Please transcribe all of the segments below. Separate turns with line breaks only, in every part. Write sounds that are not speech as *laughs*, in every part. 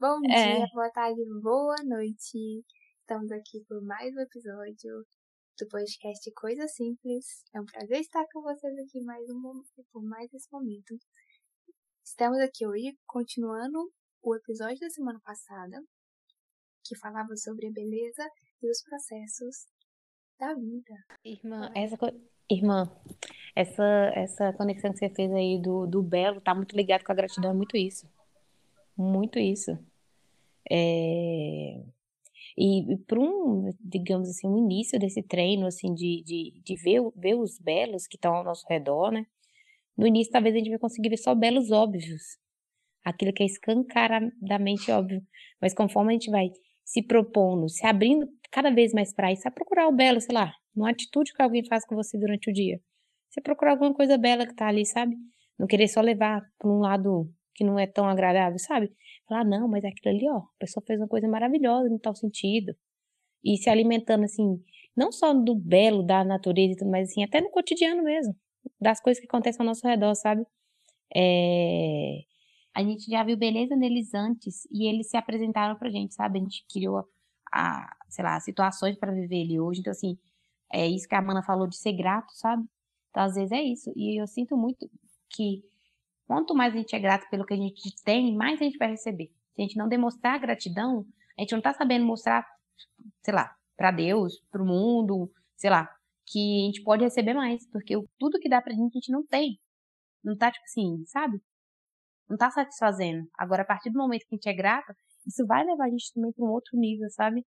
Bom é. dia, boa tarde, boa noite. Estamos aqui por mais um episódio do podcast Coisa Simples. É um prazer estar com vocês aqui mais um por mais esse momento. Estamos aqui hoje continuando o episódio da semana passada, que falava sobre a beleza e os processos da vida.
Irmã, essa irmã, essa essa conexão que você fez aí do, do belo tá muito ligado com a gratidão, é muito isso. Muito isso. É... E, e para um, digamos assim, um início desse treino, assim, de, de, de ver, ver os belos que estão ao nosso redor, né? No início, talvez a gente vai conseguir ver só belos óbvios. Aquilo que é escancaradamente óbvio. Mas conforme a gente vai se propondo, se abrindo cada vez mais para isso, a procurar o belo, sei lá, uma atitude que alguém faz com você durante o dia. Você procurar alguma coisa bela que tá ali, sabe? Não querer só levar para um lado que não é tão agradável, sabe? Falar, não, mas aquilo ali, ó, a pessoa fez uma coisa maravilhosa no tal sentido. E se alimentando, assim, não só do belo da natureza e tudo mais, assim, até no cotidiano mesmo, das coisas que acontecem ao nosso redor, sabe? É... A gente já viu beleza neles antes e eles se apresentaram pra gente, sabe? A gente criou, a, sei lá, situações para viver ele hoje. Então, assim, é isso que a Mana falou de ser grato, sabe? Então, às vezes é isso. E eu sinto muito que Quanto mais a gente é grato pelo que a gente tem, mais a gente vai receber. Se a gente não demonstrar gratidão, a gente não está sabendo mostrar, sei lá, para Deus, para o mundo, sei lá, que a gente pode receber mais, porque tudo que dá pra gente a gente não tem. Não tá tipo assim, sabe? Não tá satisfazendo. Agora, a partir do momento que a gente é grata, isso vai levar a gente também para um outro nível, sabe?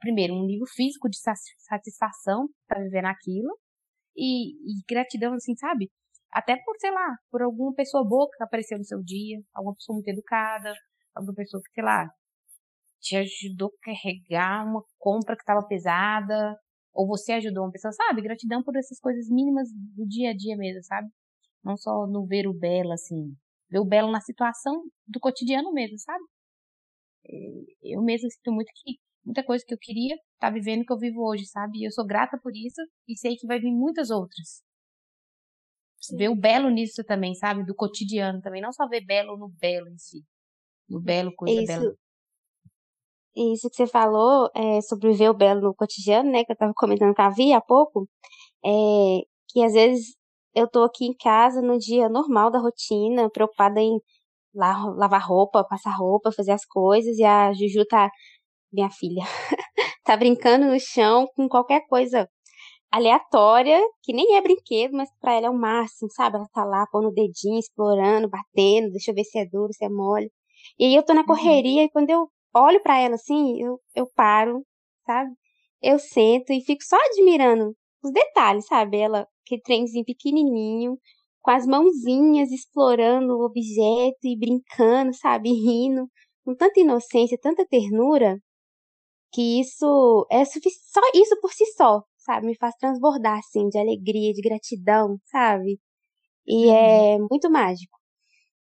Primeiro, um nível físico de satisfação para viver naquilo. E, e gratidão, assim, sabe? Até por, sei lá, por alguma pessoa boa que apareceu no seu dia, alguma pessoa muito educada, alguma pessoa que, sei lá, te ajudou a carregar uma compra que estava pesada, ou você ajudou uma pessoa, sabe? Gratidão por essas coisas mínimas do dia a dia mesmo, sabe? Não só no ver o belo, assim, ver o belo na situação do cotidiano mesmo, sabe? Eu mesmo sinto muito que muita coisa que eu queria tá vivendo que eu vivo hoje, sabe? E eu sou grata por isso e sei que vai vir muitas outras. Sim. ver o belo nisso também, sabe? Do cotidiano também. Não só ver belo no belo em si. No belo, coisa
Isso.
bela.
Isso que você falou é, sobre ver o belo no cotidiano, né? Que eu tava comentando com a Vi há pouco. É, que às vezes eu tô aqui em casa no dia normal da rotina, preocupada em lavar roupa, passar roupa, fazer as coisas, e a Juju tá, minha filha, *laughs* tá brincando no chão com qualquer coisa aleatória, que nem é brinquedo, mas para ela é o máximo, sabe? Ela tá lá pondo o dedinho, explorando, batendo, deixa eu ver se é duro, se é mole. E aí eu tô na uhum. correria uhum. e quando eu olho para ela assim, eu, eu paro, sabe? Eu sento e fico só admirando os detalhes, sabe? Ela, aquele trenzinho pequenininho, com as mãozinhas explorando o objeto e brincando, sabe? *laughs* Rindo, com tanta inocência, tanta ternura, que isso é só isso por si só, sabe? Me faz transbordar, assim, de alegria, de gratidão, sabe? E uhum. é muito mágico.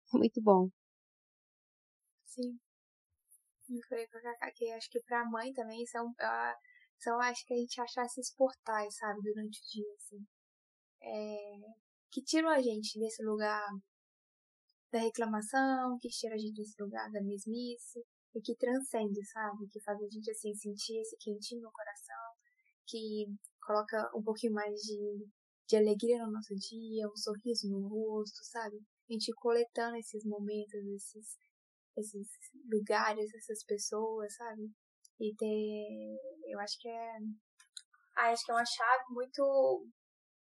*laughs* Muito bom.
Sim. Eu falei com a Cacá que acho que pra mãe também são, são acho que a gente achar esses portais, sabe, durante o dia, assim. É, que tiram a gente desse lugar da reclamação, que tira a gente desse lugar da mesmice, e que transcende, sabe? Que faz a gente, assim, sentir esse quentinho no coração, que coloca um pouquinho mais de, de alegria no nosso dia, um sorriso no rosto, sabe? A gente coletando esses momentos, esses, esses lugares, essas pessoas, sabe? E ter. Eu acho que é. Ah, acho que é uma chave muito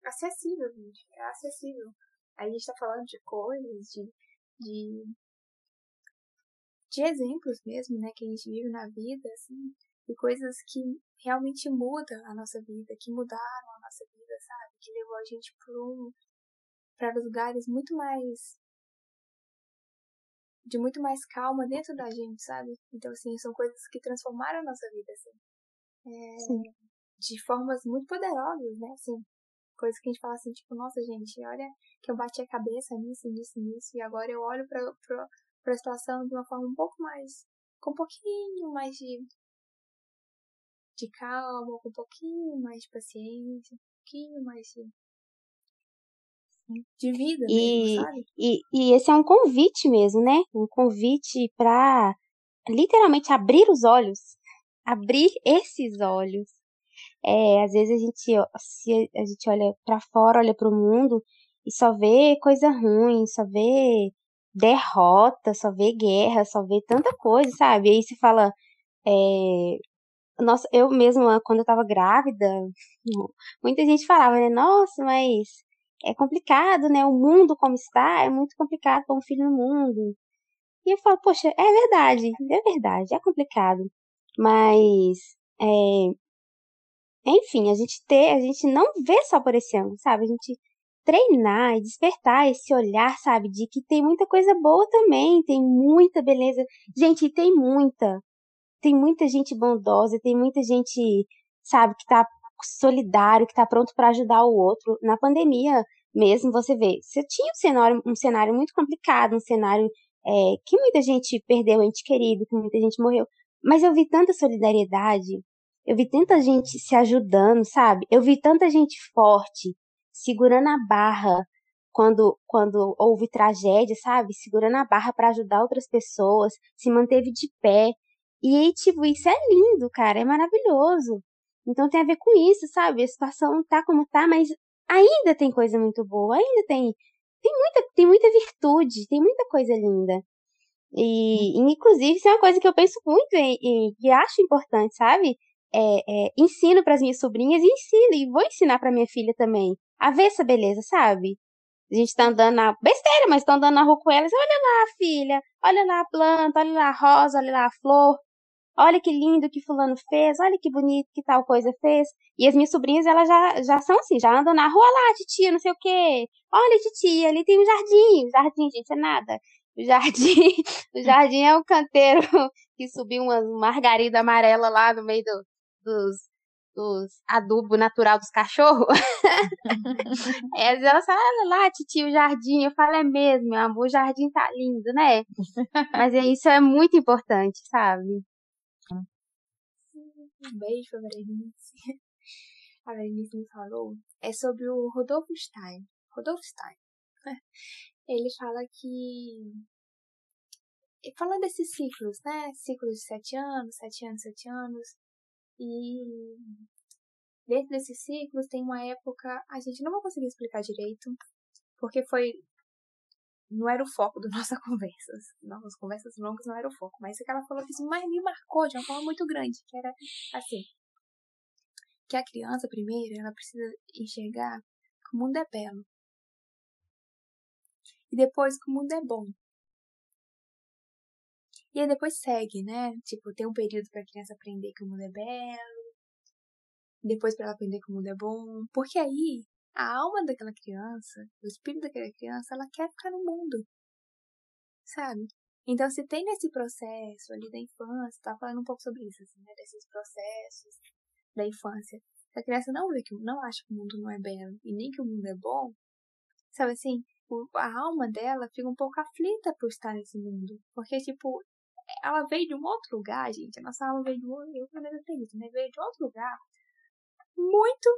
acessível, gente. É acessível. A gente tá falando de coisas, de, de, de exemplos mesmo, né, que a gente vive na vida, assim, e coisas que realmente mudam a nossa vida, que mudaram a nossa vida, sabe? Que levou a gente para um, para lugares muito mais de muito mais calma dentro da gente, sabe? Então assim, são coisas que transformaram a nossa vida assim. É, de formas muito poderosas, né? Assim, coisas que a gente fala assim, tipo, nossa, gente, olha que eu bati a cabeça nisso, nisso, nisso, e agora eu olho para para a situação de uma forma um pouco mais com um pouquinho mais de de calma, com um pouquinho mais de paciência, um pouquinho mais de, de vida
e,
mesmo, sabe?
E, e esse é um convite mesmo, né? Um convite para literalmente abrir os olhos, abrir esses olhos. É, às vezes a gente, se a gente olha para fora, olha para o mundo e só vê coisa ruim, só vê derrota, só vê guerra, só vê tanta coisa, sabe? E aí se fala, é, nossa, eu mesma, quando eu tava grávida, muita gente falava, né? Nossa, mas é complicado, né? O mundo como está, é muito complicado com um filho no mundo. E eu falo, poxa, é verdade, é verdade, é complicado. Mas, é, enfim, a gente ter, a gente não vê só por esse ano, sabe? A gente treinar e despertar esse olhar, sabe? De que tem muita coisa boa também, tem muita beleza. Gente, tem muita. Tem muita gente bondosa, tem muita gente, sabe, que tá solidário, que tá pronto para ajudar o outro. Na pandemia mesmo, você vê, você tinha um cenário, um cenário muito complicado, um cenário é, que muita gente perdeu ente querido, que muita gente morreu. Mas eu vi tanta solidariedade, eu vi tanta gente se ajudando, sabe? Eu vi tanta gente forte, segurando a barra quando, quando houve tragédia, sabe? Segurando a barra para ajudar outras pessoas, se manteve de pé. E aí, tipo, isso é lindo, cara, é maravilhoso. Então tem a ver com isso, sabe? A situação tá como tá, mas ainda tem coisa muito boa, ainda tem tem muita tem muita virtude, tem muita coisa linda. E, e inclusive isso é uma coisa que eu penso muito e, e, e acho importante, sabe? É, é, ensino para as minhas sobrinhas e ensino e vou ensinar para minha filha também a ver essa beleza, sabe? A gente tá andando na. Besteira, mas tá andando na rua com elas. Olha lá, filha. Olha lá a planta, olha lá a rosa, olha lá a flor. Olha que lindo que fulano fez, olha que bonito que tal coisa fez. E as minhas sobrinhas, elas já, já são assim, já andam na rua lá, titia, não sei o quê. Olha, titia, ali tem um jardim. O jardim, gente, é nada. O jardim, *laughs* o jardim é um canteiro *laughs* que subiu uma margarida amarela lá no meio do, dos, dos adubo natural dos cachorros. *laughs* é, elas falam, olha lá, titio, o jardim. Eu falo, é mesmo, meu amor, o jardim tá lindo, né? Mas é, isso é muito importante, sabe?
Um beijo pra Berenice. *laughs* A Berenice me falou. É sobre o Rodolfo Stein. Rodolfo Stein. *laughs* Ele fala que. Falando desses ciclos, né? Ciclos de sete anos, sete anos, sete anos. E dentro desses ciclos tem uma época, a gente não vai conseguir explicar direito, porque foi não era o foco da *laughs* nossa conversa. Nossas conversas longas não era o foco, mas é que ela falou isso mais me marcou de uma forma muito grande, que era assim, que a criança primeiro, ela precisa enxergar que o mundo é belo. E depois que o mundo é bom. E aí depois segue, né? Tipo, tem um período para a criança aprender que o mundo é belo, depois para ela aprender que o mundo é bom, porque aí a alma daquela criança, o espírito daquela criança, ela quer ficar no mundo, sabe? Então, se tem nesse processo ali da infância, tá falando um pouco sobre isso, assim, né? Desses processos da infância. Se a criança não vê que não acha que o mundo não é belo e nem que o mundo é bom, sabe assim, a alma dela fica um pouco aflita por estar nesse mundo. Porque, tipo, ela veio de um outro lugar, gente. A nossa alma veio de um outro, né? Veio de outro lugar muito,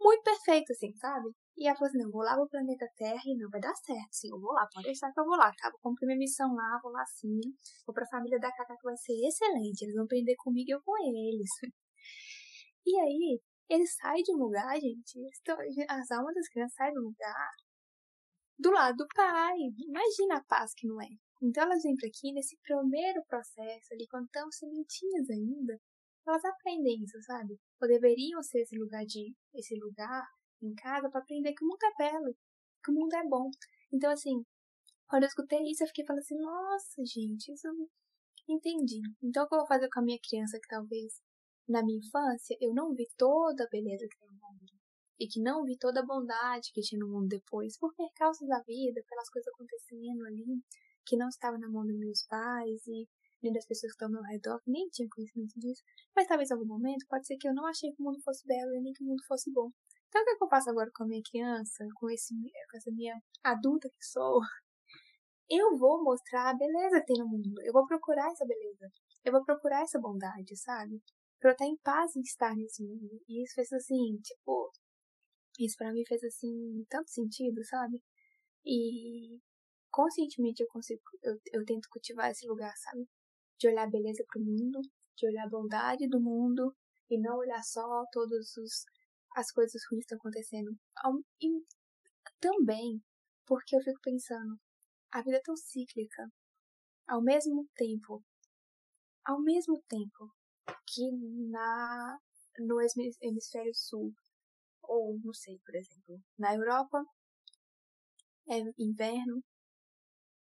muito perfeito, assim, sabe? E ela falou assim, não, vou lá pro planeta Terra e não, vai dar certo, sim, eu vou lá, pode deixar que eu vou lá, tá? Vou cumprir minha missão lá, vou lá sim, vou pra família da Cacá que vai ser excelente, eles vão aprender comigo e eu com eles. *laughs* E aí, eles saem de um lugar, gente, as almas das crianças saem um lugar do lado do pai, imagina a paz que não é. Então elas vêm aqui nesse primeiro processo ali, quando estão sementinhas ainda, elas aprendem isso, sabe? Ou deveriam ser esse lugar de esse lugar em casa para aprender que o mundo é belo, que o mundo é bom. Então assim, quando eu escutei isso, eu fiquei falando assim, nossa, gente, isso eu entendi. Então o que eu vou fazer com a minha criança que talvez na minha infância eu não vi toda a beleza que tem no mundo e que não vi toda a bondade que tinha no mundo depois, por percalços da vida, pelas coisas acontecendo ali, que não estava na mão dos meus pais e nem das pessoas que estão ao meu redor, que nem tinham conhecimento disso. Mas talvez em algum momento pode ser que eu não achei que o mundo fosse belo e nem que o mundo fosse bom. Então o que, é que eu faço agora com a minha criança, com, esse, com essa minha adulta que sou? Eu vou mostrar a beleza que tem no mundo. Eu vou procurar essa beleza. Eu vou procurar essa bondade, sabe? Pra eu estar em paz em estar nesse mundo. E isso fez assim, tipo. Isso para mim fez assim, tanto sentido, sabe? E conscientemente eu consigo, eu, eu tento cultivar esse lugar, sabe? De olhar a beleza pro mundo, de olhar a bondade do mundo e não olhar só todas as coisas ruins que estão acontecendo. E também porque eu fico pensando, a vida é tão cíclica. Ao mesmo tempo, ao mesmo tempo que na no hemisfério sul ou não sei, por exemplo, na Europa é inverno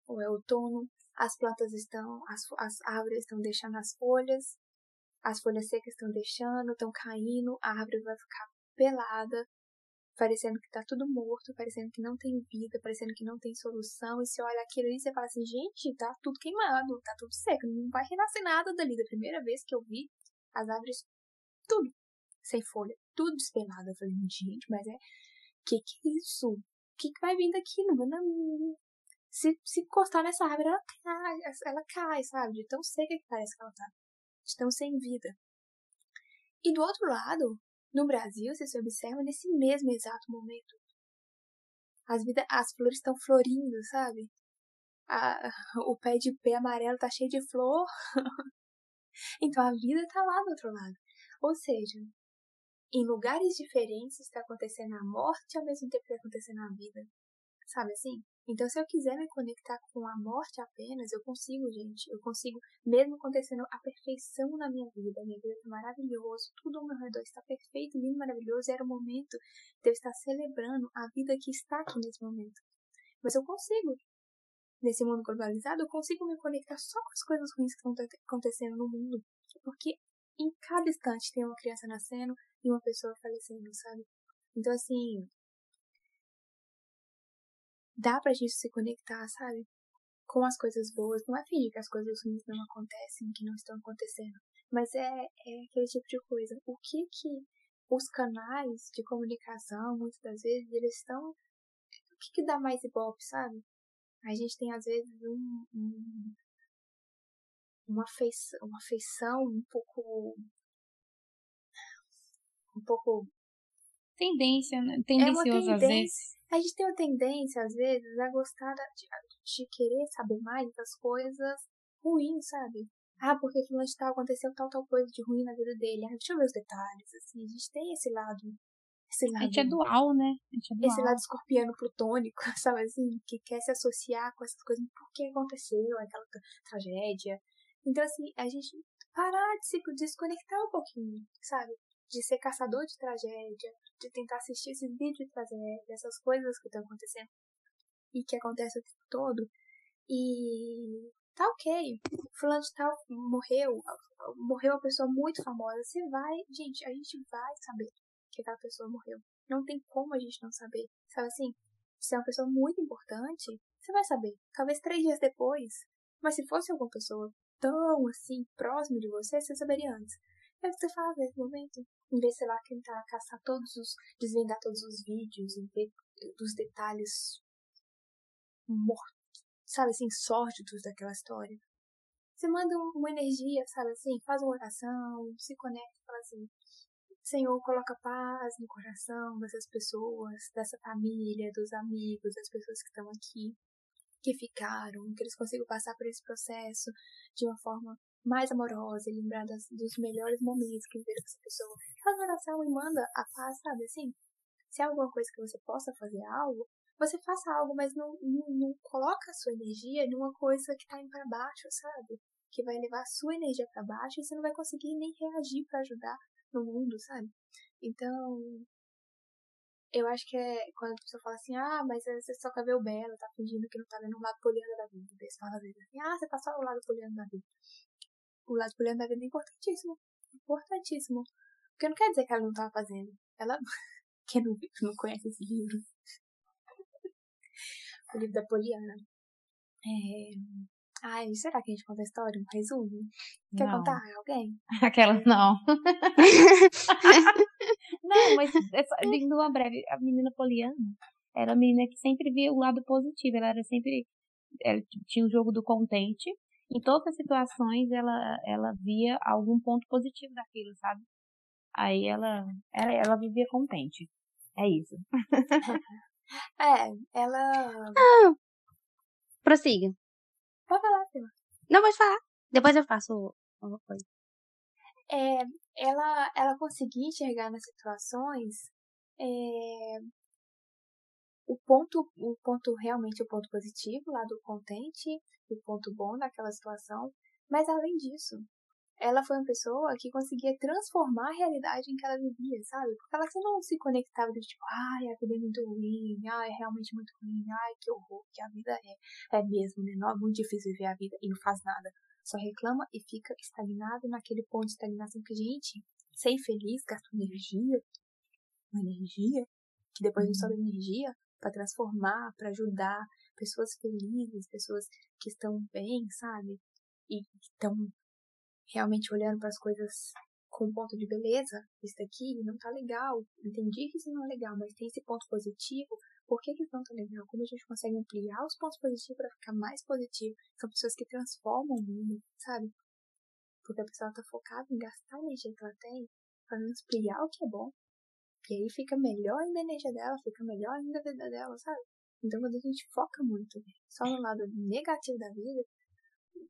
ou é outono, as plantas estão, as, as árvores estão deixando as folhas, as folhas secas estão deixando, estão caindo, a árvore vai ficar pelada, parecendo que tá tudo morto, parecendo que não tem vida, parecendo que não tem solução. E você olha aquilo ali você fala assim, gente, tá tudo queimado, tá tudo seco, não vai renascer nada dali. Da primeira vez que eu vi as árvores, tudo sem folha, tudo despelado. Eu falei, gente, mas é. Que que é isso? O que, que vai vir daqui? Não, não, se, se encostar nessa árvore, ela cai, ela cai, sabe? De tão seca que parece que ela tá. De tão sem vida. E do outro lado, no Brasil, você se observa nesse mesmo exato momento. As, vida, as flores estão florindo, sabe? A, o pé de pé amarelo tá cheio de flor. *laughs* então a vida tá lá do outro lado. Ou seja, em lugares diferentes está acontecendo a morte ao mesmo tempo que está acontecendo a vida. Sabe assim? Então, se eu quiser me conectar com a morte apenas, eu consigo, gente. Eu consigo, mesmo acontecendo a perfeição na minha vida. Minha vida está maravilhosa, tudo ao meu redor está perfeito, lindo, maravilhoso. E era o momento de eu estar celebrando a vida que está aqui nesse momento. Mas eu consigo, nesse mundo globalizado, eu consigo me conectar só com as coisas ruins que estão acontecendo no mundo. Porque em cada instante tem uma criança nascendo e uma pessoa falecendo, sabe? Então, assim, dá pra gente se conectar, sabe? Com as coisas boas. Não é fingir que as coisas ruins não acontecem, que não estão acontecendo. Mas é, é aquele tipo de coisa. O que que os canais de comunicação, muitas das vezes, eles estão. O que que dá mais ibope, sabe? A gente tem, às vezes, um, um uma feição, uma feição um pouco um pouco
tendência, né? tendencioso é às vezes.
A gente tem uma tendência, às vezes, a gostar de, de querer saber mais das coisas ruins, sabe? Ah, porque fulano de tal aconteceu tal, tal coisa de ruim na vida dele. Ah, deixa eu ver os detalhes, assim. A gente tem esse lado. Esse lado.
A gente é dual, né? É dual.
Esse lado escorpiano plutônico, *laughs* sabe assim? Que quer se associar com essas coisas. Por que aconteceu aquela tragédia? Então, assim, a gente parar de se desconectar um pouquinho, sabe? De ser caçador de tragédia, de tentar assistir esses vídeos de tragédia, essas coisas que estão acontecendo e que acontecem o tempo todo. E tá ok, fulano de tal morreu, morreu uma pessoa muito famosa. Você vai, gente, a gente vai saber que aquela pessoa morreu. Não tem como a gente não saber. Sabe assim? Se é uma pessoa muito importante, você vai saber. Talvez três dias depois. Mas se fosse alguma pessoa tão assim, próxima de você, você saberia antes. É o que você faz nesse momento. Em vez, sei lá, tentar caçar todos os. desvendar todos os vídeos e ver os detalhes mortos, sabe assim, sórdidos daquela história. Você manda uma energia, sabe assim, faz uma oração, se conecta fala assim. Senhor, coloca paz no coração dessas pessoas, dessa família, dos amigos, das pessoas que estão aqui, que ficaram, que eles consigam passar por esse processo de uma forma mais amorosa e lembrar das, dos melhores momentos que viveram com essa pessoa. Faz oração e manda a paz, sabe assim? Se há alguma coisa que você possa fazer algo, você faça algo, mas não, não, não coloca a sua energia numa coisa que tá indo para baixo, sabe? Que vai levar a sua energia para baixo e você não vai conseguir nem reagir para ajudar no mundo, sabe? Então, eu acho que é quando a pessoa fala assim, ah, mas você só quer ver o belo, tá fingindo que não tá vendo o lado poliano da vida. Você fala às vezes assim, ah, você tá só o lado poliano da vida o lado poliano da vida é importantíssimo. Importantíssimo. Porque não quer dizer que ela não estava fazendo. Ela. *laughs* Quem não, não conhece esse livro? *laughs* o livro da Poliana. É... Ai, será que a gente conta a história? Um resumo? Quer não. contar? Alguém? *laughs*
Aquela não. não, mas é só, uma breve. A menina Poliana era a menina que sempre via o lado positivo. Ela era sempre. Ela tinha o jogo do contente em todas as situações ela, ela via algum ponto positivo daquilo, sabe? Aí ela, ela, ela vivia contente. É isso. *laughs*
é, ela.
Ah, prossiga.
Pode falar, Prima.
Não, pode falar. Depois eu faço uma coisa.
É, ela, ela conseguia enxergar nas situações é, o ponto, o ponto realmente o ponto positivo lá do contente, o ponto bom daquela situação, mas além disso, ela foi uma pessoa que conseguia transformar a realidade em que ela vivia, sabe? Porque ela não se conectava de tipo, ai, a vida é muito ruim, ai, é realmente muito ruim, ai, que horror, que a vida é, é mesmo, né? Não é muito difícil viver a vida e não faz nada. Só reclama e fica estagnado naquele ponto de estagnação que, gente, ser infeliz, gasta energia, uma energia, que depois a gente sobe energia para transformar, para ajudar pessoas felizes, pessoas que estão bem, sabe? E estão realmente olhando para as coisas com um ponto de beleza, isso daqui não tá legal, entendi que isso não é legal, mas tem esse ponto positivo, por que, que isso não tá legal? Como a gente consegue ampliar os pontos positivos para ficar mais positivo? São pessoas que transformam o mundo, sabe? Porque a pessoa tá focada em gastar a energia que ela tem para ampliar o que é bom. E aí fica melhor ainda a energia dela, fica melhor ainda a vida dela, sabe? Então quando a gente foca muito só no lado negativo da vida,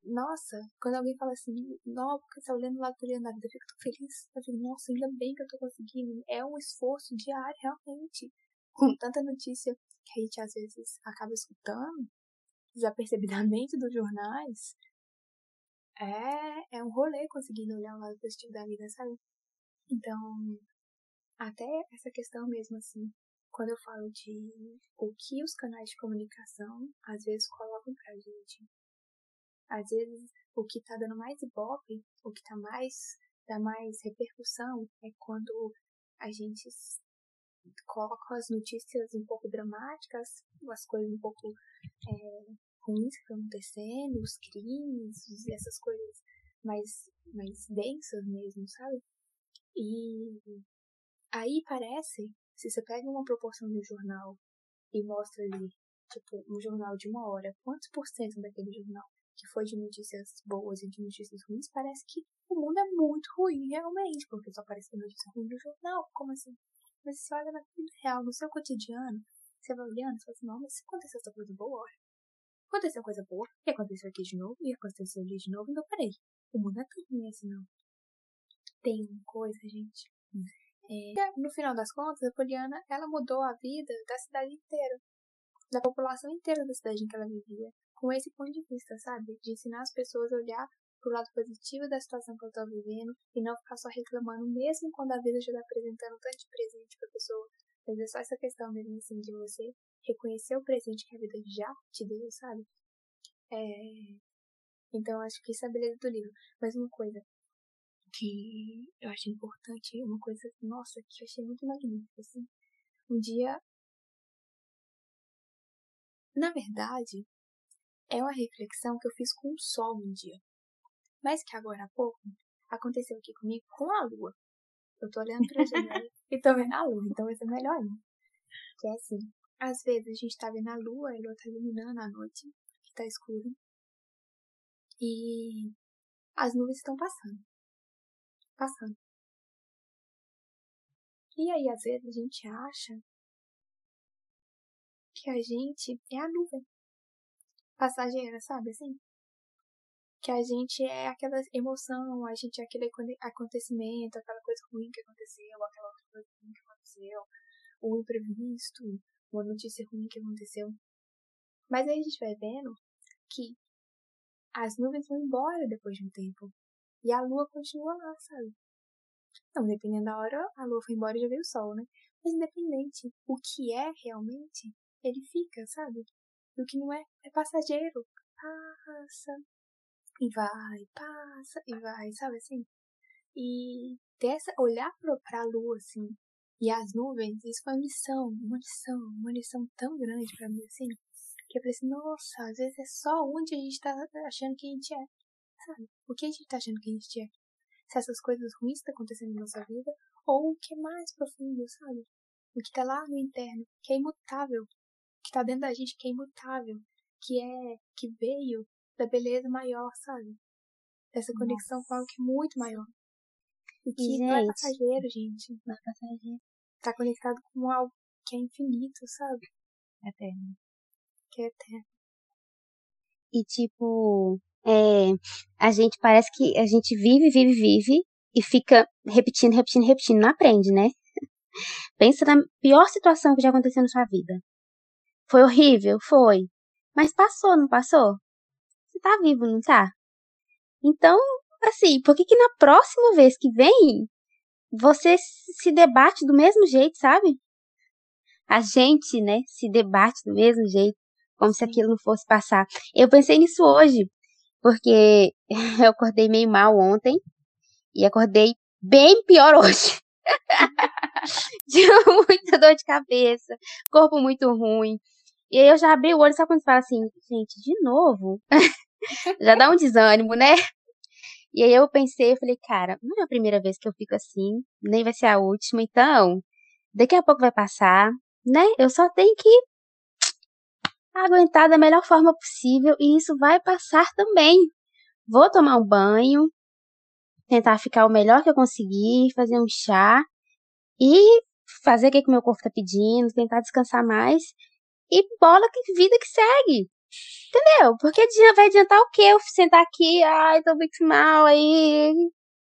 nossa, quando alguém fala assim, não, porque você tá olhando lá do Leonardo, eu fico tão feliz. Eu fico, nossa, ainda bem que eu tô conseguindo. É um esforço diário, realmente. Com tanta notícia que a gente às vezes acaba escutando, desapercebidamente dos jornais, é, é um rolê conseguindo olhar o lado positivo da vida, sabe? Então, até essa questão mesmo assim, quando eu falo de o que os canais de comunicação às vezes colocam pra gente às vezes, o que está dando mais ibope, o que tá mais, dá mais repercussão, é quando a gente coloca as notícias um pouco dramáticas, as coisas um pouco é, ruins que estão acontecendo, os crimes, essas coisas mais, mais densas mesmo, sabe? E aí parece, se você pega uma proporção do jornal e mostra ali, tipo, um jornal de uma hora, quantos por cento daquele jornal que foi de notícias boas e de notícias ruins, parece que o mundo é muito ruim realmente, porque só aparece notícia ruim no jornal. Como assim? Mas você olha na vida real, no seu cotidiano, você vai olhando e fala assim, não, mas se aconteceu essa coisa boa, olha. Aconteceu coisa boa, e aconteceu aqui de novo, e aconteceu ali de novo, então peraí. O mundo é tão ruim assim, não. Tem uma coisa, gente. No final das contas, a Poliana, ela mudou a vida da cidade inteira. Da população inteira da cidade em que ela vivia com esse ponto de vista, sabe? De ensinar as pessoas a olhar pro lado positivo da situação que eu tô vivendo e não ficar só reclamando, mesmo quando a vida já tá apresentando tanto de presente pra pessoa. Mas é só essa questão mesmo, assim, de você reconhecer o presente que a vida já te deu, sabe? É... Então, acho que isso é a beleza do livro. Mas uma coisa que eu achei importante, uma coisa, nossa, que eu achei muito magnífica, assim. Um dia. Na verdade, é uma reflexão que eu fiz com o sol um dia. Mas que agora há pouco aconteceu aqui comigo com a lua. Eu tô olhando pra janela *laughs* e tô vendo a lua, então vai ser melhor ainda. Que é assim, às vezes a gente tá vendo a lua, a lua tá iluminando a noite, que tá escuro. E as nuvens estão passando. Passando. E aí, às vezes, a gente acha que a gente é a nuvem passageira, sabe assim? Que a gente é aquela emoção, a gente é aquele acontecimento, aquela coisa ruim que aconteceu, aquela outra coisa ruim que aconteceu, o imprevisto, uma notícia ruim que aconteceu. Mas aí a gente vai vendo que as nuvens vão embora depois de um tempo. E a lua continua lá, sabe? Não, dependendo da hora, a lua foi embora e já veio o sol, né? Mas independente, o que é realmente, ele fica, sabe? E o que não é, é passageiro. Passa. E vai, passa, e vai, sabe assim? E dessa, olhar pra, pra lua, assim, e as nuvens, isso foi uma lição, uma lição, uma lição tão grande pra mim, assim, que eu falei assim, nossa, às vezes é só onde a gente tá achando que a gente é, sabe? O que a gente tá achando que a gente é? Se essas coisas ruins estão acontecendo na nossa vida, ou o que é mais profundo, sabe? O que tá lá no interno, que é imutável, que tá dentro da gente que é imutável, que é que veio da beleza maior, sabe? Dessa conexão Nossa. com algo que é muito maior. E que gente, não é passageiro, gente.
Não é passageiro.
Tá conectado com algo que é infinito, sabe?
Eterno.
Que é eterno.
E tipo, é, a gente parece que a gente vive, vive, vive e fica repetindo, repetindo, repetindo, não aprende, né? *laughs* Pensa na pior situação que já aconteceu na sua vida. Foi horrível? Foi. Mas passou, não passou? Você tá vivo, não tá? Então, assim, por que que na próxima vez que vem, você se debate do mesmo jeito, sabe? A gente, né, se debate do mesmo jeito, como se aquilo não fosse passar. Eu pensei nisso hoje, porque *laughs* eu acordei meio mal ontem e acordei bem pior hoje. *laughs* de muita dor de cabeça, corpo muito ruim. E aí eu já abri o olho, sabe quando você fala assim, gente, de novo? *laughs* já dá um desânimo, né? E aí eu pensei, eu falei, cara, não é a primeira vez que eu fico assim, nem vai ser a última, então, daqui a pouco vai passar, né? Eu só tenho que aguentar da melhor forma possível e isso vai passar também. Vou tomar um banho, tentar ficar o melhor que eu conseguir, fazer um chá e fazer o que, que meu corpo tá pedindo, tentar descansar mais e bola que vida que segue. Entendeu? Porque vai adiantar o quê? Eu sentar aqui, ai, tô muito mal, aí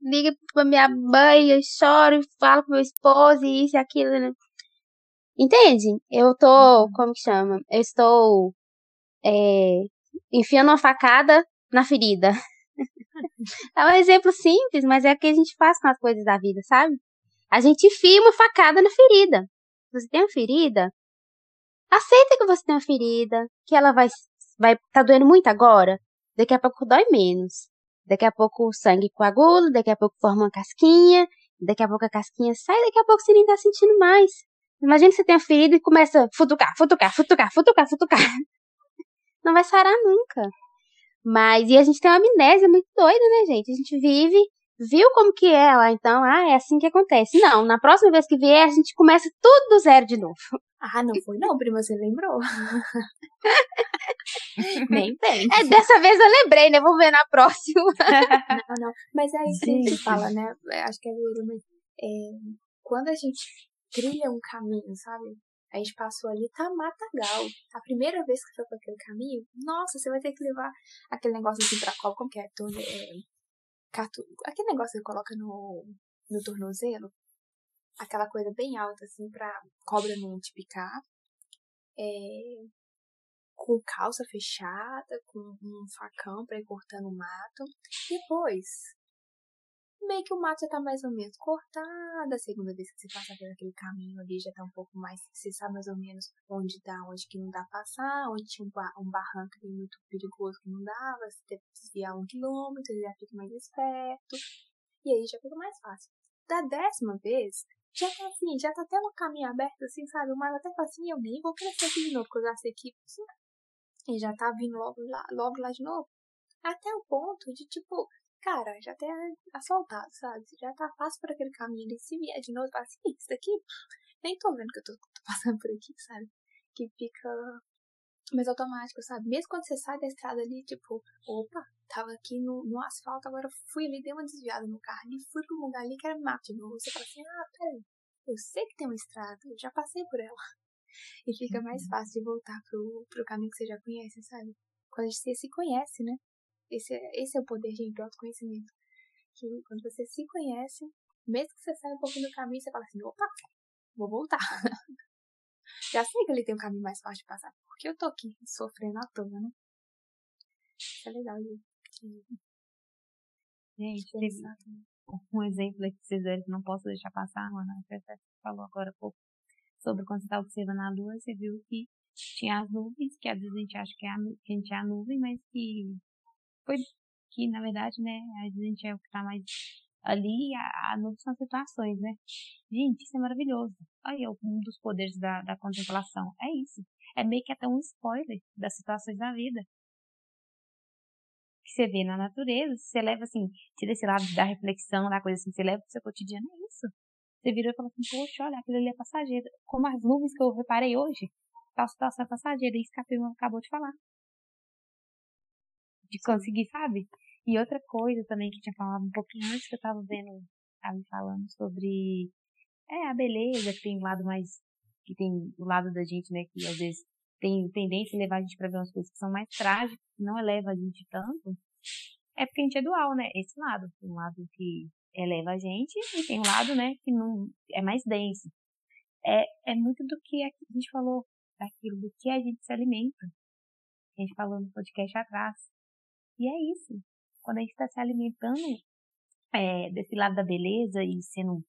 liga pra minha mãe, eu choro, falo com meu esposo e isso e aquilo, né? Entende? Eu tô, uhum. como que chama? Eu estou é, enfiando uma facada na ferida. *laughs* é um exemplo simples, mas é o que a gente faz com as coisas da vida, sabe? A gente enfia uma facada na ferida. Você tem uma ferida? Aceita que você tem uma ferida, que ela vai vai tá doendo muito agora. Daqui a pouco dói menos. Daqui a pouco o sangue coagula, daqui a pouco forma uma casquinha, daqui a pouco a casquinha sai, daqui a pouco você nem tá sentindo mais. Imagina que você tem a ferida e começa a futucar, futucar, futucar, futucar, futucar. *laughs* Não vai sarar nunca. Mas, e a gente tem uma amnésia muito doida, né, gente? A gente vive, viu como que é lá, então, ah, é assim que acontece. Não, na próxima vez que vier, a gente começa tudo do zero de novo. *laughs*
Ah, não foi não, prima, você lembrou. *laughs* Nem bem.
É, dessa vez eu lembrei, né? Vamos ver na próxima.
não, não. Mas é isso que a gente fala, né? Acho que é, é quando a gente trilha um caminho, sabe? A gente passou ali, tá matagal. A primeira vez que foi por aquele caminho, nossa, você vai ter que levar aquele negócio assim pra cola, como que é? Torno, é catu, aquele negócio que coloca no, no tornozelo. Aquela coisa bem alta, assim, pra cobra não te picar. É, com calça fechada, com um facão pra ir cortando o mato. Depois, meio que o mato já tá mais ou menos cortado. A segunda vez que você passa por aquele caminho ali já tá um pouco mais. Você sabe mais ou menos onde dá, onde que não dá passar, onde tinha um, bar, um barranco ali muito perigoso que não dava. Você teve que desviar um quilômetro, já fica mais esperto. E aí já fica mais fácil. Da décima vez, já tá assim, já tá até no caminho aberto, assim, sabe? O mar até fala assim, eu nem vou crescer aqui de novo, porque eu já sei que. Assim, e já tá vindo logo lá, logo lá de novo. Até o ponto de, tipo, cara, já tá asfaltado, sabe? Já tá fácil por aquele caminho. E se vier de novo, fala assim, isso daqui, nem tô vendo que eu tô, *laughs* tô passando por aqui, sabe? Que fica mais automático, sabe? Mesmo quando você sai da estrada ali, tipo, opa, tava aqui no, no asfalto, agora fui ali, dei uma desviada no carro ali, fui pra um lugar ali que era mato de novo. Você fala assim, ah, peraí, eu sei que tem uma estrada, eu já passei por ela. E fica mais uhum. fácil de voltar pro, pro caminho que você já conhece, sabe? Quando você se conhece, né? Esse, é, esse é o poder, gente, do autoconhecimento. Que quando você se conhece, mesmo que você saia um pouquinho do caminho, você fala assim, opa, vou voltar. *laughs* Já sei que ele tem um caminho mais fácil de passar, porque eu tô aqui sofrendo à toa, né? Isso é legal, gente.
Gente, teve um exemplo aqui que vocês viram que não posso deixar passar, mano. Você falou agora há pouco sobre quando você está observando a lua, você viu que tinha as nuvens, que às vezes a gente acha que, é a, que a gente é a nuvem, mas que foi que, na verdade, né, a gente é o que tá mais ali, a, a são situações, né? Gente, isso é maravilhoso. Aí, um dos poderes da, da contemplação. É isso. É meio que até um spoiler das situações da vida. Que você vê na natureza, você leva assim, tira esse lado da reflexão, da coisa assim, você leva pro seu cotidiano, é isso. Você virou e falou assim, poxa, olha, aquilo ali é passageiro. Como as nuvens que eu reparei hoje, tal situação é passageira. Isso que a prima acabou de falar de conseguir, sabe? E outra coisa também que tinha falado um pouquinho antes que eu tava vendo, tava falando sobre é a beleza, que tem o um lado mais que tem o lado da gente, né, que às vezes tem tendência a levar a gente para ver umas coisas que são mais trágicas, que não eleva a gente tanto. É porque a gente é dual, né? Esse lado. Tem um lado que eleva a gente e tem um lado, né, que não é mais denso. É, é muito do que a gente falou, daquilo, do que a gente se alimenta. A gente falou no podcast atrás. E é isso. Quando a gente está se alimentando é, desse lado da beleza e sendo,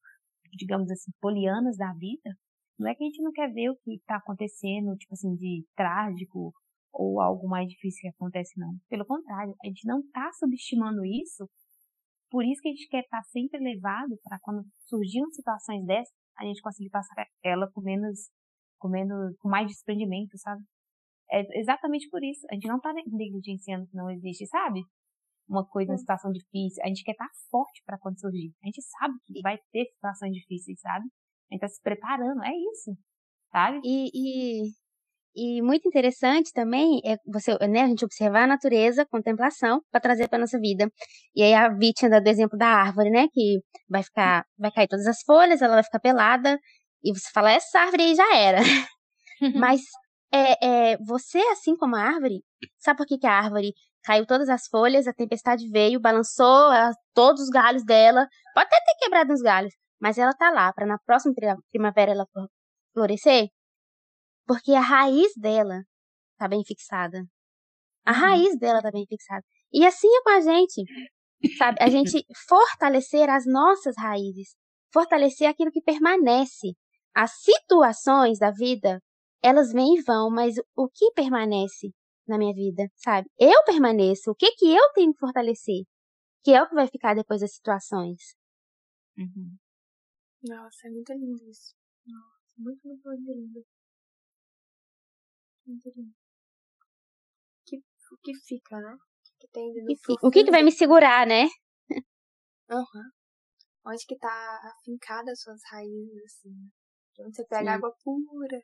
digamos assim, polianas da vida, não é que a gente não quer ver o que está acontecendo, tipo assim, de trágico ou algo mais difícil que acontece, não. Pelo contrário, a gente não está subestimando isso. Por isso que a gente quer estar tá sempre elevado para quando surgiam situações dessas, a gente conseguir passar ela com menos, com menos, com mais desprendimento, sabe? É exatamente por isso. A gente não está negligenciando que não existe, sabe? Uma coisa, uma situação difícil. A gente quer estar forte para quando surgir. A gente sabe que vai ter situações difíceis, sabe? A gente está se preparando, é isso, sabe?
E, e, e muito interessante também é você, né, a gente observar a natureza, contemplação, para trazer para nossa vida. E aí a vítima dá do exemplo da árvore, né, que vai ficar, vai cair todas as folhas, ela vai ficar pelada, e você fala, essa árvore aí já era. *laughs* Mas é, é, você, assim como a árvore, sabe por que, que a árvore caiu todas as folhas, a tempestade veio, balançou ela, todos os galhos dela, pode até ter quebrado os galhos, mas ela tá lá para na próxima primavera ela florescer? Porque a raiz dela tá bem fixada. A uhum. raiz dela tá bem fixada. E assim é com a gente. Sabe? A gente fortalecer as nossas raízes. Fortalecer aquilo que permanece. As situações da vida, elas vêm e vão, mas o que permanece na minha vida, sabe? Eu permaneço. O que que eu tenho que fortalecer? Que é o que vai ficar depois das situações.
Uhum. Nossa, é muito lindo isso. Nossa, muito, muito, muito lindo. Que, o que fica, né?
Que tem o que, que vai me segurar, né?
Uhum. Onde que tá afincada as suas raízes, assim. De onde você pega Sim. água pura,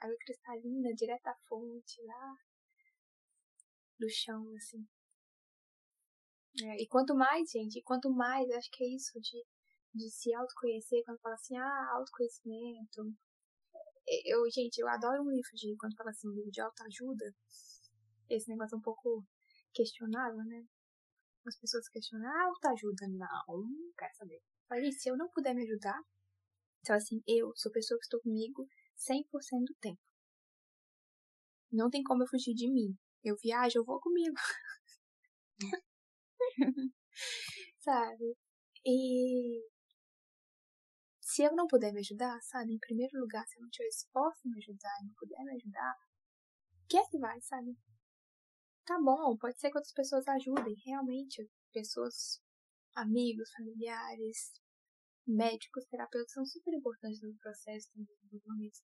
água cristalina, direto da fonte, lá do chão, assim. É, e quanto mais, gente, quanto mais, acho que é isso de, de se autoconhecer, quando fala assim, ah, autoconhecimento, eu, gente, eu adoro um livro de, quando fala assim, um livro de autoajuda, esse negócio é um pouco questionável, né? As pessoas questionam, ah, autoajuda, não, não quero saber. Mas, gente, se eu não puder me ajudar, então assim, eu sou pessoa que estou comigo 100% do tempo. Não tem como eu fugir de mim. Eu viajo, eu vou comigo. *laughs* Sabe? E se eu não puder me ajudar, sabe? Em primeiro lugar, se eu não tiver disposto a me ajudar e não puder me ajudar, quem é que vai, sabe? Tá bom, pode ser que outras pessoas ajudem, realmente. Pessoas, amigos, familiares, médicos, terapeutas são super importantes no processo no momento.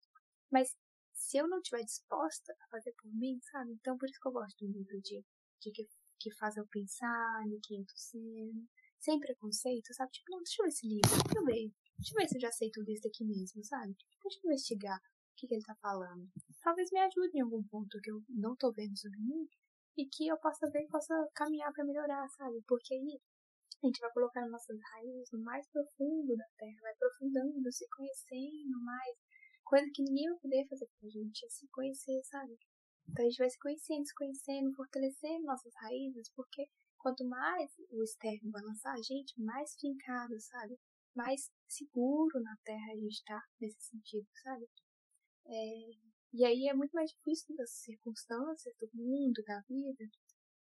Mas se eu não estiver disposta a fazer por mim, sabe? Então por isso que eu gosto do livro de, de que, que faz eu pensar, no quinto seno, sem preconceito, sabe? Tipo, não, deixa eu ver esse livro, deixa eu ver. Deixa eu ver se eu já sei tudo isso aqui mesmo, sabe? Deixa eu investigar o que, que ele tá falando. Talvez me ajude em algum ponto que eu não tô vendo sobre mim e que eu possa ver possa caminhar para melhorar, sabe? Porque aí a gente vai colocando nossas raízes no mais profundo da terra, vai aprofundando, se conhecendo mais. Coisa que ninguém vai poder fazer pra gente, é se conhecer, sabe? Então a gente vai se conhecendo, se conhecendo, fortalecendo nossas raízes, porque quanto mais o externo balançar a gente, mais fincado, sabe? mais seguro na Terra a gente tá nesse sentido, sabe? É, e aí é muito mais difícil das circunstâncias do mundo, da vida,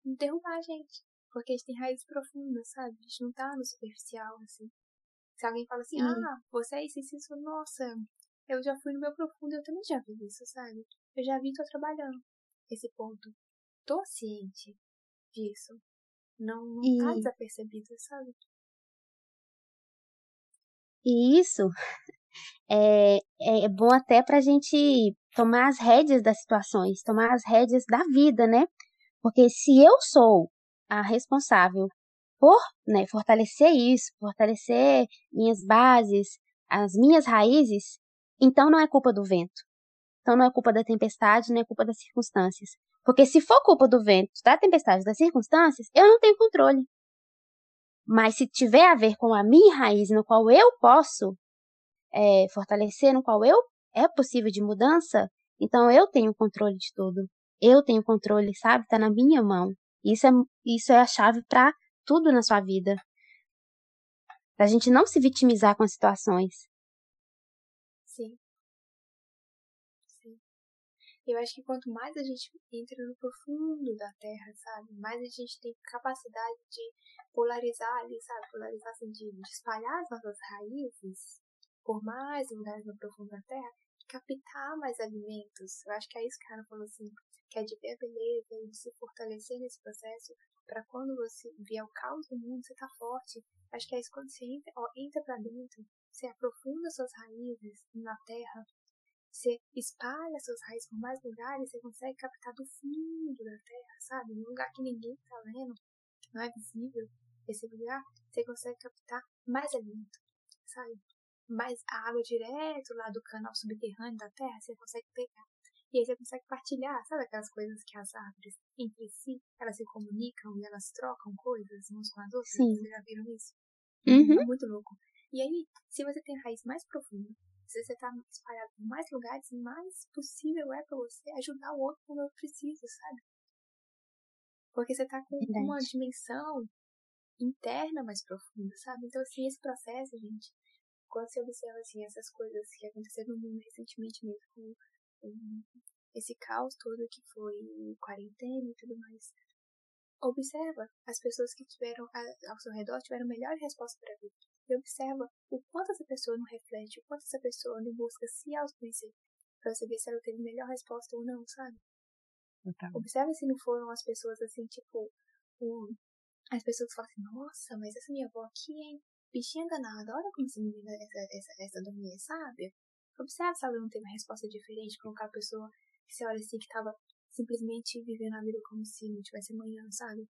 derrubar a gente. Porque a gente tem raízes profundas, sabe? A gente não tá no superficial, assim. Se alguém fala assim, ah, você é isso, isso, isso, nossa, eu já fui no meu profundo, eu também já vi isso, sabe? Eu já vi, tô trabalhando esse ponto. Tô ciente disso. Não, não tá e... tá desapercebido, sabe?
E isso é, é bom até para a gente tomar as rédeas das situações, tomar as rédeas da vida, né? Porque se eu sou a responsável por né, fortalecer isso, fortalecer minhas bases, as minhas raízes, então não é culpa do vento. Então não é culpa da tempestade, não é culpa das circunstâncias. Porque se for culpa do vento, da tempestade, das circunstâncias, eu não tenho controle. Mas se tiver a ver com a minha raiz, no qual eu posso é, fortalecer, no qual eu é possível de mudança, então eu tenho controle de tudo. Eu tenho controle, sabe? Tá na minha mão. Isso é, isso é a chave para tudo na sua vida. Pra gente não se vitimizar com as situações.
Sim. Sim. Eu acho que quanto mais a gente entra no profundo da terra, sabe? Mais a gente tem capacidade de polarizar ali, sabe? Polarizar assim, de, de espalhar as nossas raízes por mais lugares no profundo da terra, captar mais alimentos. Eu acho que é isso que Ana falou assim, que é de ver a beleza e de se fortalecer nesse processo para quando você vier o caos do mundo, você tá forte. Acho que é isso quando você entra, ó, entra pra dentro, você aprofunda suas raízes na terra, você espalha suas raízes por mais lugares, você consegue captar do fundo da terra, sabe? Num lugar que ninguém tá vendo, não é visível esse lugar, você consegue captar mais alimento, sabe? Mais água direto lá do canal subterrâneo da terra, você consegue pegar. E aí você consegue partilhar, sabe aquelas coisas que as árvores entre si, elas se comunicam e elas trocam coisas umas com as outras?
Sim.
Vocês já viram isso?
Uhum.
É muito louco. E aí, se você tem raiz mais profunda, se você está espalhado em mais lugares, mais possível é para você ajudar o outro quando eu preciso, sabe? Porque você está com
Verdade.
uma dimensão interna mais profunda, sabe? Então, assim, esse processo, gente, quando você observa, assim, essas coisas que aconteceram no mundo recentemente mesmo, com com esse caos todo que foi quarentena e tudo mais, observa as pessoas que tiveram ao seu redor tiveram melhor resposta para a vida. E observa o quanto essa pessoa não reflete, o quanto essa pessoa não busca se autoconhecer, para ver se ela teve melhor resposta ou não, sabe? Observa se não foram as pessoas assim, tipo, um, as pessoas falam assim, nossa, mas essa minha avó aqui, hein? Bichinha danada, olha como essa menina, essa, essa, essa dormia, sabe? Observa se ela não teve uma resposta diferente com aquela pessoa que você olha assim, que tava simplesmente vivendo a vida como se não tivesse amanhã, sabe?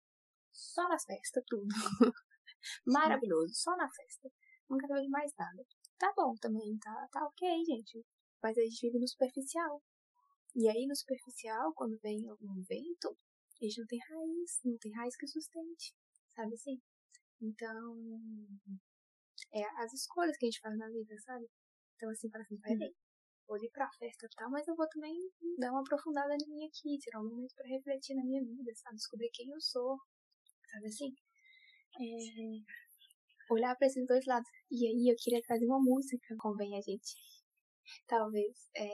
Só nas festas, tudo. *laughs* Maravilhoso, só na festa. Nunca teve mais nada. Tá bom também, tá, tá ok, gente. Mas a gente vive no superficial. E aí, no superficial, quando vem algum vento, a gente não tem raiz, não tem raiz que sustente, sabe assim? Então, é as escolhas que a gente faz na vida, sabe? Então, assim, para assim, peraí, vou ir pra festa e tal, mas eu vou também dar uma aprofundada em mim aqui, tirar um momento pra refletir na minha vida, sabe? Descobrir quem eu sou, sabe assim? É, olhar para esses dois lados. E aí eu queria trazer uma música, convém a gente, talvez, é,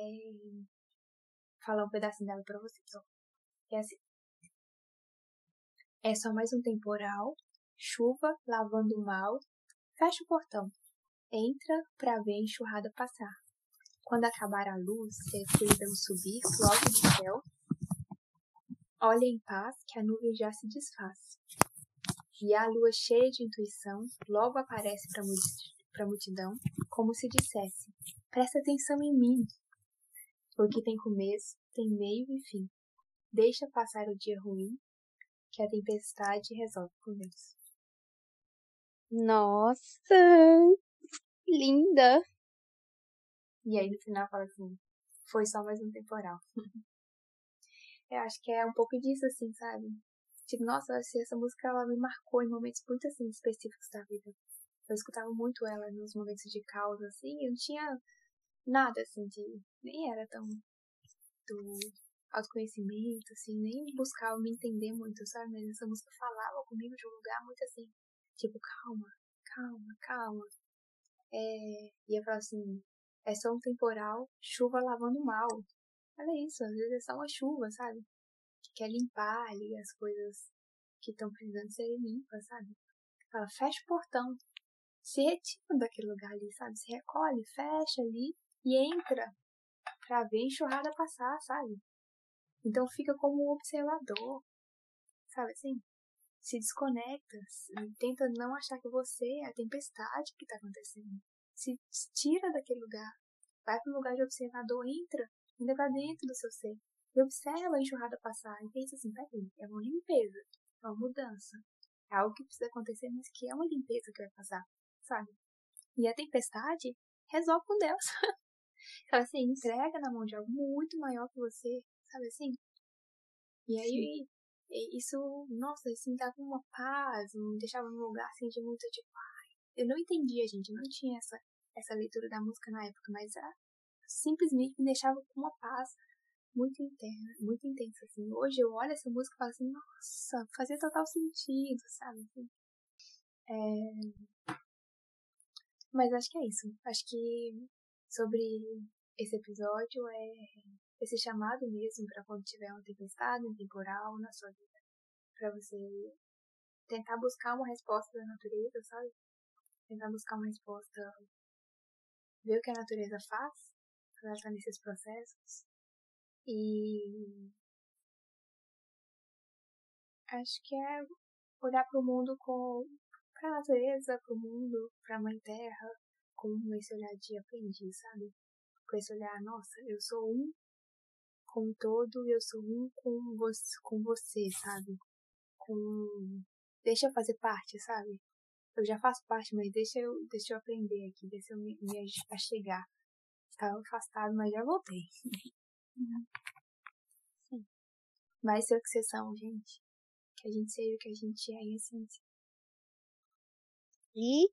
falar um pedacinho dela pra vocês, ó. É assim. É só mais um temporal, chuva lavando mal, fecha o portão, entra pra ver a enxurrada passar. Quando acabar a luz e a escuridão subir logo do céu, olha em paz que a nuvem já se desfaz. E a lua cheia de intuição logo aparece para a multidão, como se dissesse: Presta atenção em mim, porque tem começo, tem meio e fim. Deixa passar o dia ruim, que a tempestade resolve por Deus.
Nossa! Linda!
E aí no final fala assim: Foi só mais um temporal. *laughs* Eu acho que é um pouco disso, assim, sabe? Tipo, nossa, essa música ela me marcou em momentos muito assim específicos da vida. Eu escutava muito ela nos momentos de causa, assim, eu não tinha nada assim de. nem era tão do autoconhecimento, assim, nem buscava me entender muito, sabe? Mas essa música falava comigo de um lugar muito assim, tipo, calma, calma, calma. É, eu falava assim, é só um temporal, chuva lavando mal. Olha isso, às vezes é só uma chuva, sabe? Que quer limpar ali as coisas que estão precisando ser limpas, sabe? Fala, fecha o portão. Se retira daquele lugar ali, sabe? Se recolhe, fecha ali e entra pra ver a enxurrada passar, sabe? Então fica como um observador, sabe assim? Se desconecta, tenta não achar que você é a tempestade que tá acontecendo. Se tira daquele lugar, vai para um lugar de observador, entra, entra pra dentro do seu ser e observa a enxurrada passar e pensa assim, peraí, é uma limpeza, é uma mudança, é algo que precisa acontecer, mas que é uma limpeza que vai passar, sabe? E a tempestade resolve com Deus. *laughs* sabe assim, entrega na mão de algo muito maior que você, sabe assim? E aí, Sim. Isso, nossa, assim, dava uma paz, me deixava num lugar assim de muito tipo, ai, eu não entendia, gente, eu não tinha essa, essa leitura da música na época, mas a, simplesmente me deixava com uma paz muito interna, muito intensa, assim. Hoje eu olho essa música e falo assim, nossa, fazia total sentido, sabe? É... Mas acho que é isso. Acho que sobre esse episódio é esse chamado mesmo para quando tiver uma tempestade, um temporal na sua vida. para você tentar buscar uma resposta da natureza, sabe? Tentar buscar uma resposta, ver o que a natureza faz, quando ela está nesses processos. E acho que é olhar para o mundo com para a natureza, para o mundo, para a mãe terra, com esse olhar de aprendiz, sabe? Com esse olhar, nossa, eu sou um com todo, eu sou um com você, com você, sabe? Com deixa eu fazer parte, sabe? Eu já faço parte, mas deixa eu, deixa eu aprender aqui, deixa eu me, me achegar. Estava afastado, mas já voltei. Sim. Vai ser o que vocês são, gente. Que a gente seja o que a gente é em essência.
E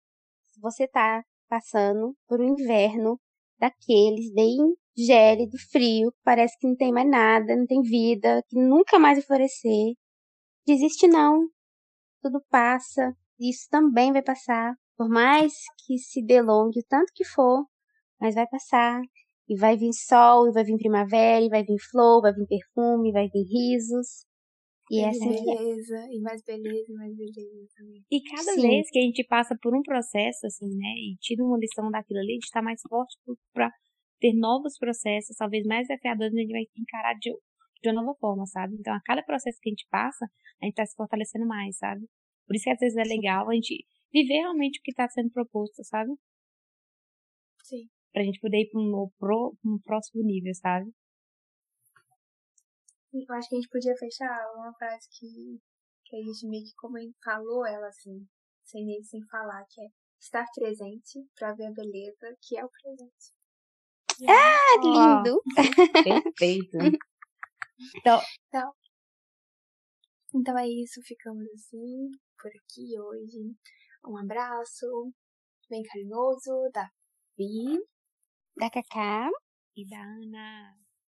se você tá passando por um inverno daqueles bem gélido, frio, parece que não tem mais nada, não tem vida, que nunca mais vai florescer, desiste não. Tudo passa, isso também vai passar, por mais que se delongue o tanto que for, mas vai passar, e vai vir sol, e vai vir primavera, e vai vir flor, vai vir perfume, vai vir risos.
E, e assim beleza, é. e mais beleza, e mais beleza também.
E cada Sim. vez que a gente passa por um processo, assim, né, e tira uma lição daquilo ali, a gente tá mais forte para ter novos processos, talvez mais desafiadores, a gente vai encarar de, de uma nova forma, sabe? Então, a cada processo que a gente passa, a gente tá se fortalecendo mais, sabe? Por isso que às vezes é legal a gente viver realmente o que está sendo proposto, sabe?
Sim.
Pra gente poder ir para um, pro, um próximo nível, sabe?
Eu acho que a gente podia fechar uma frase que, que a gente meio que como falou ela assim, sem nem sem falar, que é estar presente para ver a beleza que é o presente.
Ah, lindo! *laughs*
Perfeito. Então,
então, então é isso, ficamos assim por aqui hoje. Um abraço bem carinhoso da Vi,
da Cacá
e da Ana.